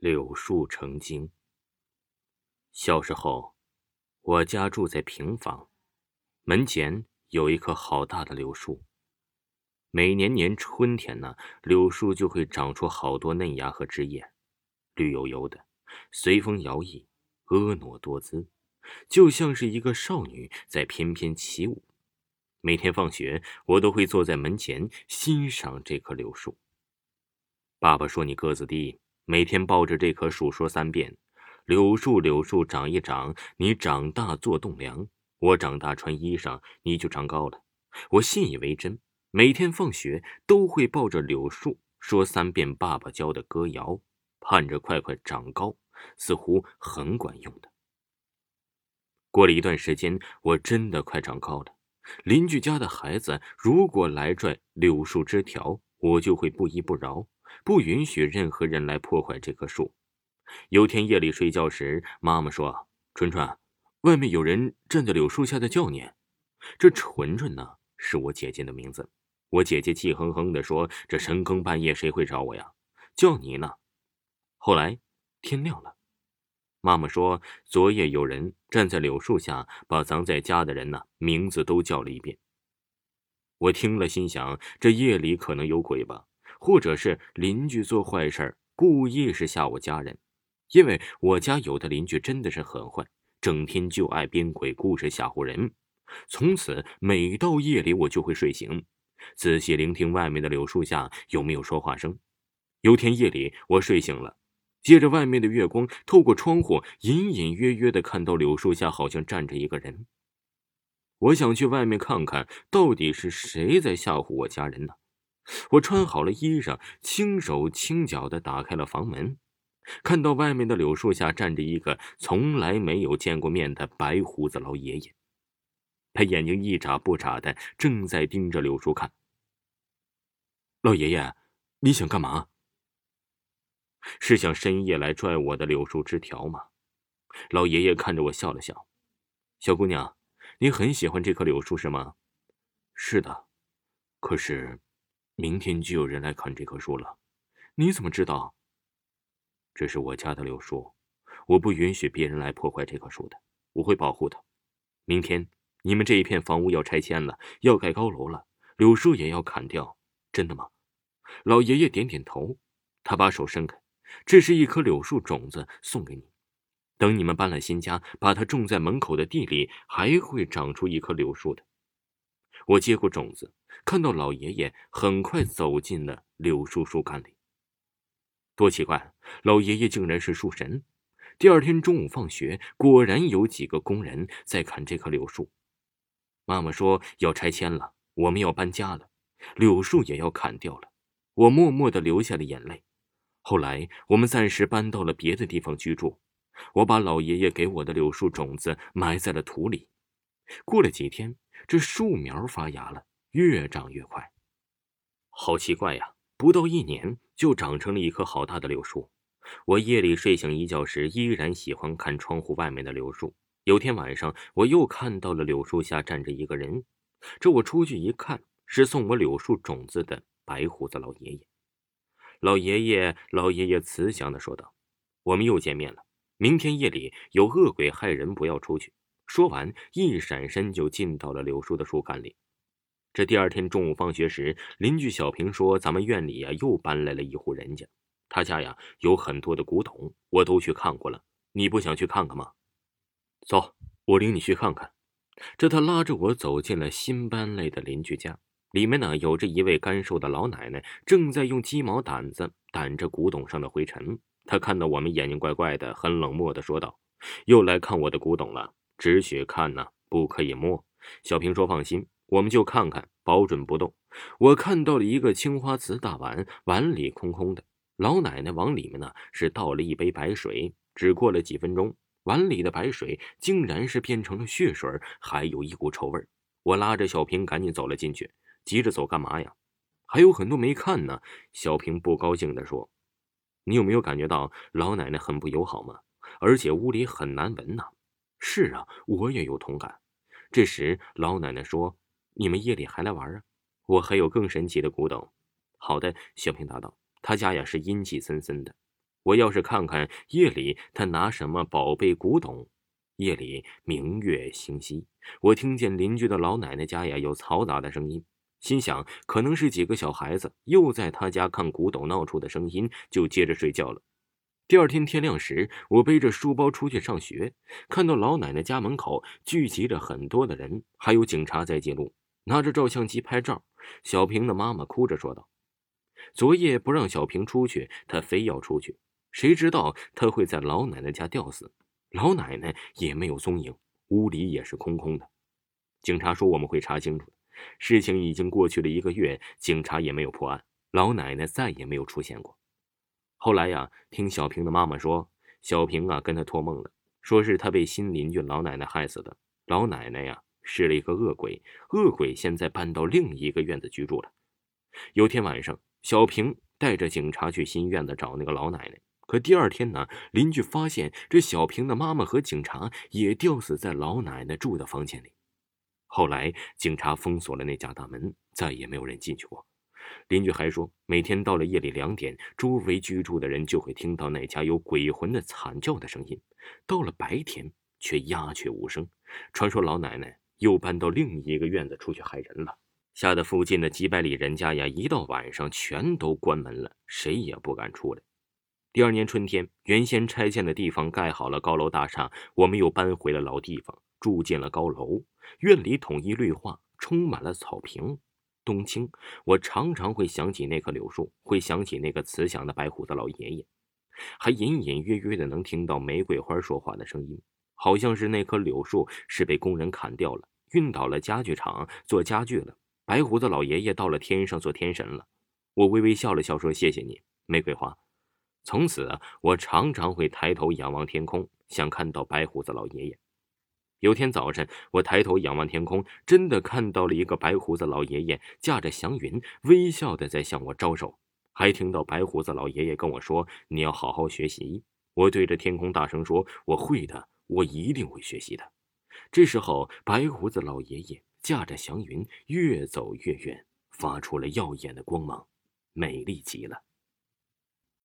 柳树成精。小时候，我家住在平房，门前有一棵好大的柳树。每年年春天呢，柳树就会长出好多嫩芽和枝叶，绿油油的，随风摇曳，婀娜多姿，就像是一个少女在翩翩起舞。每天放学，我都会坐在门前欣赏这棵柳树。爸爸说：“你个子低。”每天抱着这棵树说三遍：“柳树，柳树长一长，你长大做栋梁；我长大穿衣裳，你就长高了。”我信以为真，每天放学都会抱着柳树说三遍爸爸教的歌谣，盼着快快长高，似乎很管用的。过了一段时间，我真的快长高了。邻居家的孩子如果来拽柳树枝条，我就会不依不饶。不允许任何人来破坏这棵树。有天夜里睡觉时，妈妈说：“纯纯，外面有人站在柳树下的叫你。”这纯纯呢，是我姐姐的名字。我姐姐气哼哼地说：“这深更半夜谁会找我呀？叫你呢。”后来天亮了，妈妈说：“昨夜有人站在柳树下，把咱在家的人呢名字都叫了一遍。”我听了，心想：这夜里可能有鬼吧。或者是邻居做坏事故意是吓我家人，因为我家有的邻居真的是很坏，整天就爱编鬼故事吓唬人。从此每到夜里，我就会睡醒，仔细聆听外面的柳树下有没有说话声。有天夜里，我睡醒了，借着外面的月光，透过窗户，隐隐约约的看到柳树下好像站着一个人。我想去外面看看，到底是谁在吓唬我家人呢？我穿好了衣裳，轻手轻脚的打开了房门，看到外面的柳树下站着一个从来没有见过面的白胡子老爷爷，他眼睛一眨不眨的，正在盯着柳树看。老爷爷，你想干嘛？是想深夜来拽我的柳树枝条吗？老爷爷看着我笑了笑：“小姑娘，你很喜欢这棵柳树是吗？”“是的，可是……”明天就有人来砍这棵树了，你怎么知道？这是我家的柳树，我不允许别人来破坏这棵树的，我会保护它。明天你们这一片房屋要拆迁了，要盖高楼了，柳树也要砍掉，真的吗？老爷爷点点头，他把手伸开，这是一颗柳树种子，送给你。等你们搬了新家，把它种在门口的地里，还会长出一棵柳树的。我接过种子，看到老爷爷很快走进了柳树树干里。多奇怪，老爷爷竟然是树神！第二天中午放学，果然有几个工人在砍这棵柳树。妈妈说要拆迁了，我们要搬家了，柳树也要砍掉了。我默默的流下了眼泪。后来我们暂时搬到了别的地方居住。我把老爷爷给我的柳树种子埋在了土里。过了几天。这树苗发芽了，越长越快。好奇怪呀！不到一年就长成了一棵好大的柳树。我夜里睡醒一觉时，依然喜欢看窗户外面的柳树。有天晚上，我又看到了柳树下站着一个人。这我出去一看，是送我柳树种子的白胡子老爷爷。老爷爷，老爷爷慈祥的说道：“我们又见面了。明天夜里有恶鬼害人，不要出去。”说完，一闪身就进到了柳树的树干里。这第二天中午放学时，邻居小平说：“咱们院里呀，又搬来了一户人家，他家呀有很多的古董，我都去看过了。你不想去看看吗？”走，我领你去看看。这他拉着我走进了新搬来的邻居家，里面呢有着一位干瘦的老奶奶，正在用鸡毛掸子掸着古董上的灰尘。他看到我们，眼睛怪怪的，很冷漠的说道：“又来看我的古董了。”只许看呢，不可以摸。小平说：“放心，我们就看看，保准不动。”我看到了一个青花瓷大碗，碗里空空的。老奶奶往里面呢是倒了一杯白水。只过了几分钟，碗里的白水竟然是变成了血水，还有一股臭味。我拉着小平赶紧走了进去。急着走干嘛呀？还有很多没看呢。小平不高兴地说：“你有没有感觉到老奶奶很不友好吗？而且屋里很难闻呢。”是啊，我也有同感。这时，老奶奶说：“你们夜里还来玩啊？我还有更神奇的古董。”好的，小平答道：“他家呀是阴气森森的，我要是看看夜里他拿什么宝贝古董。夜里明月星稀，我听见邻居的老奶奶家呀有嘈杂的声音，心想可能是几个小孩子又在他家看古董闹出的声音，就接着睡觉了。第二天天亮时，我背着书包出去上学，看到老奶奶家门口聚集着很多的人，还有警察在记录，拿着照相机拍照。小平的妈妈哭着说道：“昨夜不让小平出去，他非要出去，谁知道他会在老奶奶家吊死。老奶奶也没有踪影，屋里也是空空的。警察说我们会查清楚的。事情已经过去了一个月，警察也没有破案，老奶奶再也没有出现过。后来呀，听小平的妈妈说，小平啊跟他托梦了，说是他被新邻居老奶奶害死的。老奶奶呀。”是了一个恶鬼，恶鬼现在搬到另一个院子居住了。有天晚上，小平带着警察去新院子找那个老奶奶。可第二天呢，邻居发现这小平的妈妈和警察也吊死在老奶奶住的房间里。后来警察封锁了那家大门，再也没有人进去过。邻居还说，每天到了夜里两点，周围居住的人就会听到那家有鬼魂的惨叫的声音；到了白天，却鸦雀无声。传说老奶奶。又搬到另一个院子出去害人了，吓得附近的几百里人家呀，一到晚上全都关门了，谁也不敢出来。第二年春天，原先拆迁的地方盖好了高楼大厦，我们又搬回了老地方，住进了高楼。院里统一绿化，充满了草坪。冬青，我常常会想起那棵柳树，会想起那个慈祥的白胡子老爷爷，还隐隐约约的能听到玫瑰花说话的声音，好像是那棵柳树是被工人砍掉了。运到了家具厂做家具了。白胡子老爷爷到了天上做天神了。我微微笑了笑，说：“谢谢你，玫瑰花。”从此，我常常会抬头仰望天空，想看到白胡子老爷爷。有天早晨，我抬头仰望天空，真的看到了一个白胡子老爷爷驾着祥云，微笑的在向我招手。还听到白胡子老爷爷跟我说：“你要好好学习。”我对着天空大声说：“我会的，我一定会学习的。”这时候，白胡子老爷爷驾着祥云越走越远，发出了耀眼的光芒，美丽极了。